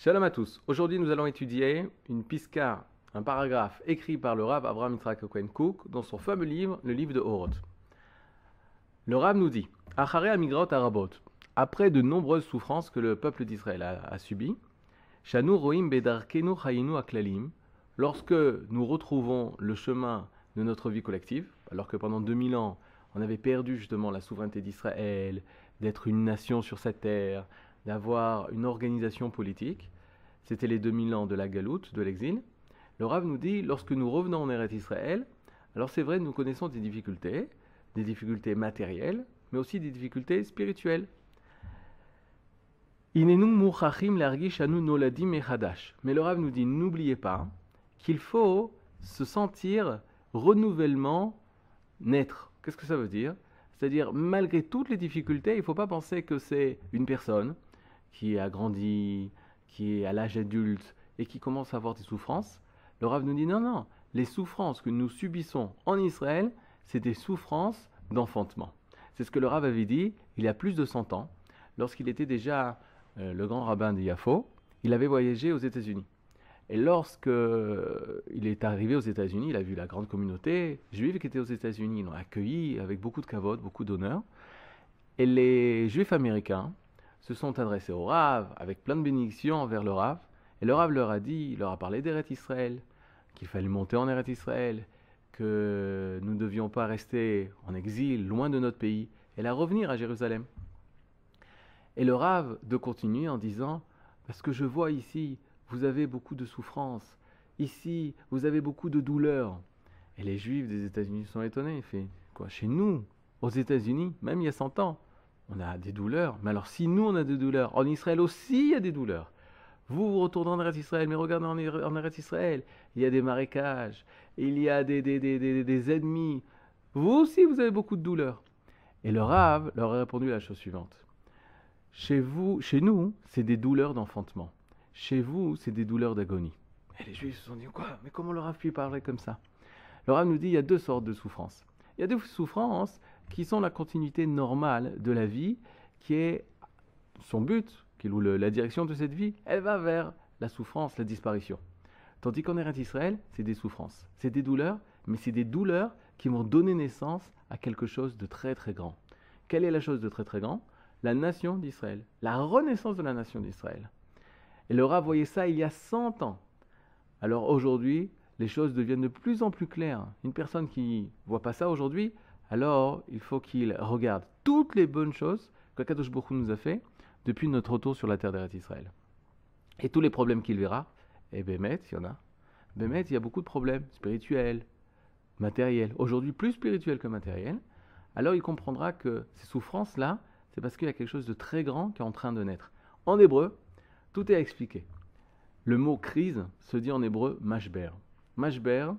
Shalom à tous. Aujourd'hui, nous allons étudier une pisca, un paragraphe écrit par le Rav Abraham Yitzhak Cohen Cook dans son fameux livre, le livre de Horoth. Le Rav nous dit Achare Amigrot Arabot, après de nombreuses souffrances que le peuple d'Israël a, subies, Shanu Roim Bedarkenu Chayinu Aklalim, lorsque nous retrouvons le chemin de notre vie collective, alors que pendant 2000 ans, on avait perdu justement la souveraineté d'Israël, d'être une nation sur cette terre, d'avoir une organisation politique. C'était les 2000 ans de la galoute, de l'exil. Le Rav nous dit, lorsque nous revenons en Eretz Israël, alors c'est vrai, nous connaissons des difficultés, des difficultés matérielles, mais aussi des difficultés spirituelles. Mais le Rav nous dit, n'oubliez pas qu'il faut se sentir renouvellement naître. Qu'est-ce que ça veut dire? C'est-à-dire, malgré toutes les difficultés, il ne faut pas penser que c'est une personne qui a grandi, qui est à l'âge adulte et qui commence à avoir des souffrances. Le Rav nous dit non, non, les souffrances que nous subissons en Israël, c'est des souffrances d'enfantement. C'est ce que le Rav avait dit il y a plus de 100 ans, lorsqu'il était déjà euh, le grand rabbin de Yafo, il avait voyagé aux États-Unis. Et lorsque euh, il est arrivé aux États-Unis, il a vu la grande communauté juive qui était aux États-Unis. Ils l'ont accueilli avec beaucoup de kavod, beaucoup d'honneur. Et les juifs américains se sont adressés au Rav avec plein de bénédictions envers le Rav. Et le Rav leur a dit, il leur a parlé d'Eret Israël, qu'il fallait monter en Eret Israël, que nous ne devions pas rester en exil, loin de notre pays, et la revenir à Jérusalem. Et le Rav de continuer en disant, parce que je vois ici, vous avez beaucoup de souffrance, ici, vous avez beaucoup de douleur. Et les Juifs des États-Unis sont étonnés, il fait, quoi, chez nous, aux États-Unis, même il y a 100 ans, on a des douleurs. Mais alors, si nous, on a des douleurs, en Israël aussi, il y a des douleurs. Vous, vous retournez en Eretz Israël, mais regardez en, en Israël, il y a des marécages, il y a des, des, des, des, ennemis. Vous aussi, vous avez beaucoup de douleurs. Et le Rav leur a répondu la chose suivante. Chez vous, chez nous, c'est des douleurs d'enfantement. Chez vous, c'est des douleurs d'agonie. Et les Juifs se sont dit, quoi? Mais comment le Rav peut parler comme ça? Le Rav nous dit, il y a deux sortes de souffrances. Il y a des souffrances qui sont la continuité normale de la vie, qui est son but, qui est la direction de cette vie, elle va vers la souffrance, la disparition. Tandis qu'en Eretz Israël, c'est des souffrances, c'est des douleurs, mais c'est des douleurs qui vont donner naissance à quelque chose de très très grand. Quelle est la chose de très très grand? La nation d'Israël, la renaissance de la nation d'Israël. Et le Rav voyait ça il y a 100 ans. Alors aujourd'hui, les choses deviennent de plus en plus claires. Une personne qui voit pas ça aujourd'hui, alors il faut qu'il regarde toutes les bonnes choses que Kadosh Baruch nous a fait depuis notre retour sur la terre d'Eretz Israël. Et tous les problèmes qu'il verra, et eh Bémet, il y en a. Bémet, il y a beaucoup de problèmes spirituels, matériels. Aujourd'hui, plus spirituels que matériels. Alors il comprendra que ces souffrances-là, c'est parce qu'il y a quelque chose de très grand qui est en train de naître. En hébreu, tout est expliqué. Le mot crise se dit en hébreu mashber. Mashber,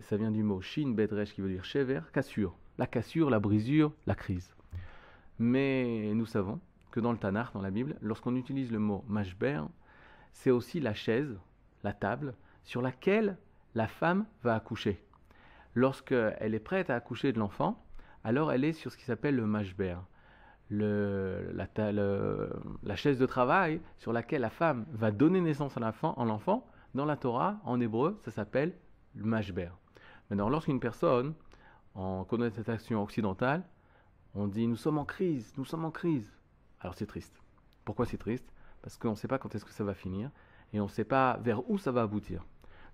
ça vient du mot shin bedresh qui veut dire shever, cassure. La cassure, la brisure, la crise. Mais nous savons que dans le Tanakh, dans la Bible, lorsqu'on utilise le mot mashber, c'est aussi la chaise, la table, sur laquelle la femme va accoucher. Lorsqu'elle est prête à accoucher de l'enfant, alors elle est sur ce qui s'appelle le mashber, la, la, chaise de travail sur laquelle la femme va donner naissance à l'enfant. En l'enfant, dans la Torah, en hébreu, ça s'appelle le mashber. Maintenant, lorsqu'une personne, en connotation occidentale, on dit nous sommes en crise, nous sommes en crise. Alors c'est triste. Pourquoi c'est triste? Parce qu'on ne sait pas quand est-ce que ça va finir et on ne sait pas vers où ça va aboutir.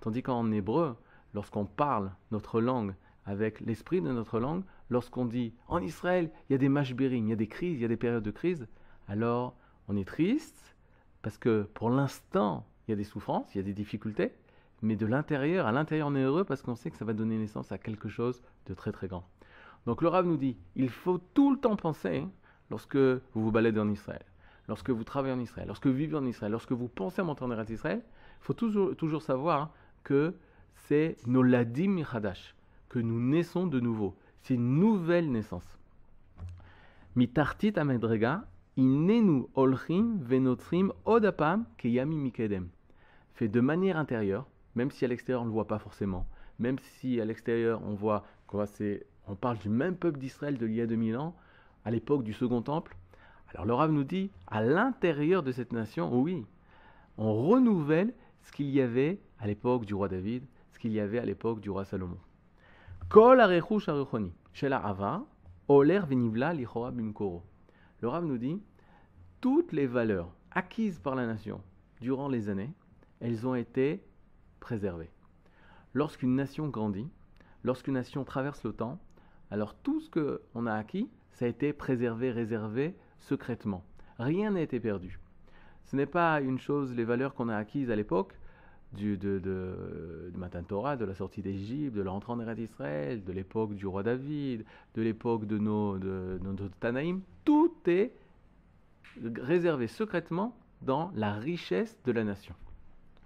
Tandis qu'en hébreu, lorsqu'on parle notre langue avec l'esprit de notre langue, lorsqu'on dit en Israël, il y a des mashberim, il y a des crises, il y a des périodes de crise, alors on est triste parce que pour l'instant, il y a des souffrances, il y a des difficultés, mais de l'intérieur, à l'intérieur on est heureux parce qu'on sait que ça va donner naissance à quelque chose de très très grand. Donc le Rav nous dit, il faut tout le temps penser, lorsque vous vous baladez en Israël, lorsque vous travaillez en Israël, lorsque vous vivez en Israël, lorsque vous pensez à monter en Israël, il faut toujours, savoir que c'est Noladim Michadash, que nous naissons de nouveau. C'est une nouvelle naissance. Mitartit amedrega, inenu olchim venotrim odapam keyami mikedem. Fait de manière intérieure, même si à l'extérieur on ne le voit pas forcément, même si à l'extérieur on voit on parle du même peuple d'Israël de l'il y a 2000 ans, à l'époque du Second Temple. Alors le Rav nous dit, à l'intérieur de cette nation, oui, On renouvelle ce qu'il y avait à l'époque du roi David, ce qu'il y avait à l'époque du roi Salomon. Kol. Le Rav nous dit, toutes les valeurs acquises par la nation durant les années, elles ont été préservées. Lorsqu'une nation grandit, lorsqu'une nation traverse le temps, alors tout ce qu'on a acquis, ça a été préservé, réservé secrètement. Rien n'a été perdu. Ce n'est pas une chose, les valeurs qu'on a acquises à l'époque, du, de, de, Torah, de la sortie d'Égypte, de l'entrée en Eretz d'Israël, de l'époque du roi David, de l'époque de nos, de, Tanaïm, tout est réservé secrètement dans la richesse de la nation.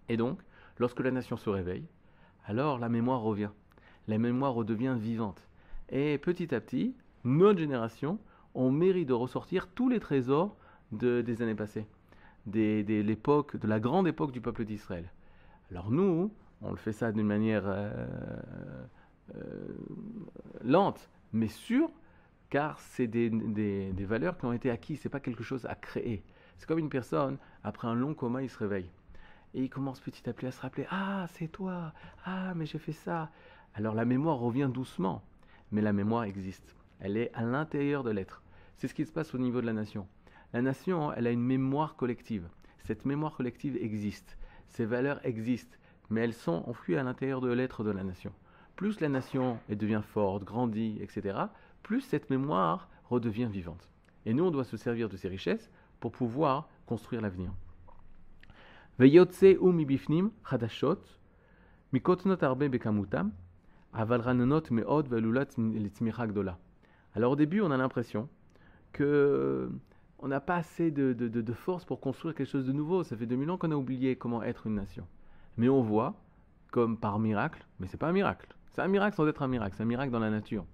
Et donc, lorsque la nation se réveille, alors la mémoire revient. La mémoire redevient vivante. Et petit à petit, notre génération, on mérite de ressortir tous les trésors de, des années passées, l'époque, de la grande époque du peuple d'Israël. Alors nous, on le fait ça d'une manière euh, euh, lente, mais sûre, car c'est des, des, des, valeurs qui ont été acquises, c'est pas quelque chose à créer. C'est comme une personne, après un long coma, il se réveille. Et il commence petit à petit à se rappeler, ah, c'est toi, ah, mais j'ai fait ça. Alors la mémoire revient doucement, mais la mémoire existe. Elle est à l'intérieur de l'être. C'est ce qui se passe au niveau de la nation. La nation, elle a une mémoire collective. Cette mémoire collective existe. Ces valeurs existent, mais elles sont enfouies à l'intérieur de l'être de la nation. Plus la nation elle devient forte, grandit, etc., plus cette mémoire redevient vivante. Et nous, on doit se servir de ces richesses pour pouvoir construire l'avenir. ויוצא ומבפנים חדשות, מקוטנות הרבה בכמותם, אבל רננות מאוד ועלולות לצמיחה גדולה. Alors au début, on a l'impression que on n'a pas assez de, de, de, de, force pour construire quelque chose de nouveau. Ça fait 2000 ans qu'on a oublié comment être une nation. Mais on voit, comme par miracle, mais c'est pas un miracle. C'est un miracle sans être un miracle, c'est un miracle dans la nature.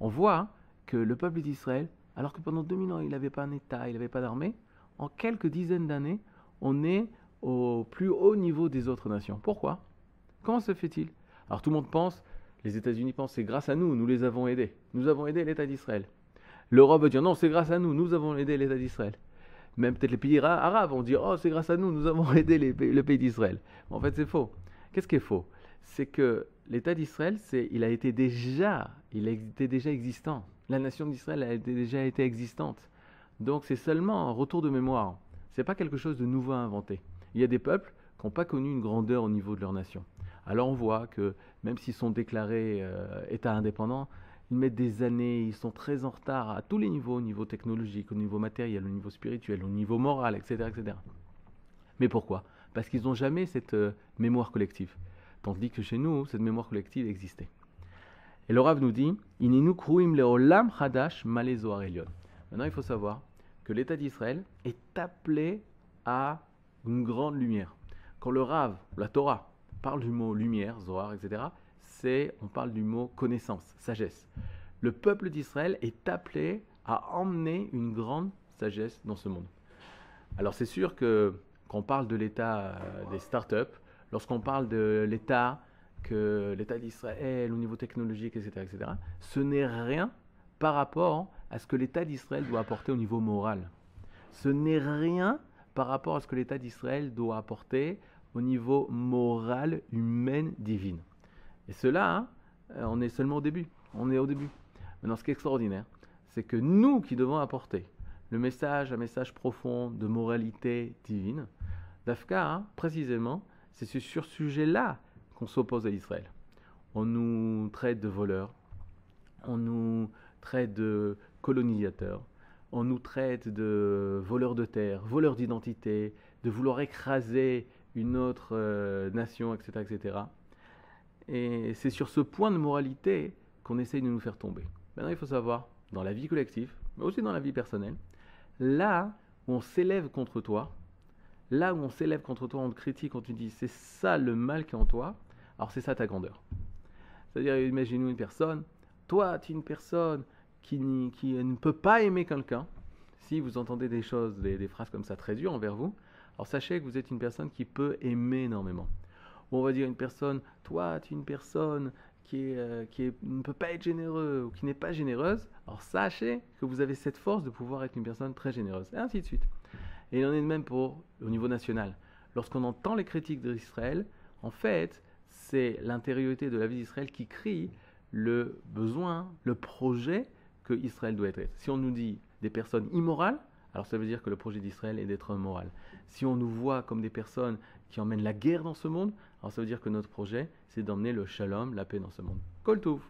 On voit que le peuple d'Israël, alors que pendant 2000 ans il n'avait pas un État, il n'avait pas d'armée, en quelques dizaines d'années, on est au plus haut niveau des autres nations. Pourquoi? Comment se fait-il? Alors tout le monde pense, les États-Unis pensent, c'est grâce à nous, nous les avons aidés. Nous avons aidé l'État d'Israël. L'Europe va dire non, c'est grâce à nous, nous avons aidé l'État d'Israël. Même peut-être les pays arabes vont dire oh, c'est grâce à nous, nous avons aidé le pays d'Israël. En fait, c'est faux. Qu'est-ce qui est faux? C'est que l'État d'Israël, c'est, il a été déjà, il était déjà existant. La nation d'Israël a déjà été existante. Donc c'est seulement un retour de mémoire. C'est pas quelque chose de nouveau à inventer. Il y a des peuples qui n'ont pas connu une grandeur au niveau de leur nation. Alors on voit que même s'ils sont déclarés euh, État indépendant, ils mettent des années, ils sont très en retard à tous les niveaux, au niveau technologique, au niveau matériel, au niveau spirituel, au niveau moral, etc. etc. Mais pourquoi? Parce qu'ils n'ont jamais cette euh, mémoire collective. Tandis que chez nous, cette mémoire collective existait. Et le Rav nous dit leolam hadash. Maintenant, il faut savoir que l'État d'Israël est appelé à une grande lumière. Quand le Rav, la Torah, parle du mot lumière, Zohar, etc., c'est, on parle du mot connaissance, sagesse. Le peuple d'Israël est appelé à emmener une grande sagesse dans ce monde. Alors c'est sûr que quand on parle de l'état euh, des startups, lorsqu'on parle de l'état que l'état d'Israël au niveau technologique, etc., etc., ce n'est rien par rapport à ce que l'état d'Israël doit apporter au niveau moral. Ce n'est rien par rapport à ce que l'état d'Israël doit apporter au niveau moral, humain, divin. Et cela, hein, on est seulement au début. On est au début. Maintenant, ce qui est extraordinaire, c'est que nous qui devons apporter le message, un message profond de moralité divine, d'Afka, hein, précisément, c'est sur ce sujet-là qu'on s'oppose à Israël. On nous traite de voleurs, on nous traite de colonisateurs, on nous traite de voleurs de terre, voleurs d'identité, de vouloir écraser une autre euh, nation, etc., etc. Et c'est sur ce point de moralité qu'on essaye de nous faire tomber. Maintenant, il faut savoir, dans la vie collective, mais aussi dans la vie personnelle, là où on s'élève contre toi, là où on s'élève contre toi, on te critique, on te dit c'est ça le mal qui est en toi, alors c'est ça ta grandeur. C'est-à-dire, imaginez une personne, toi, tu es une personne qui, ne peut pas aimer quelqu'un. Si vous entendez des choses, des, phrases comme ça très dures envers vous, alors sachez que vous êtes une personne qui peut aimer énormément ou on va dire une personne, toi, tu es une personne qui, euh, ne peut pas être généreux ou qui n'est pas généreuse, alors sachez que vous avez cette force de pouvoir être une personne très généreuse, et ainsi de suite. Et il en est de même pour au niveau national. lorsqu'on entend les critiques d'Israël, en fait, c'est l'intériorité de la vie d'Israël qui crie le besoin, le projet Israël doit être. Si on nous dit des personnes immorales, alors ça veut dire que le projet d'Israël est d'être moral. Si on nous voit comme des personnes qui emmènent la guerre dans ce monde, alors ça veut dire que notre projet, c'est d'emmener le shalom, la paix dans ce monde. Kol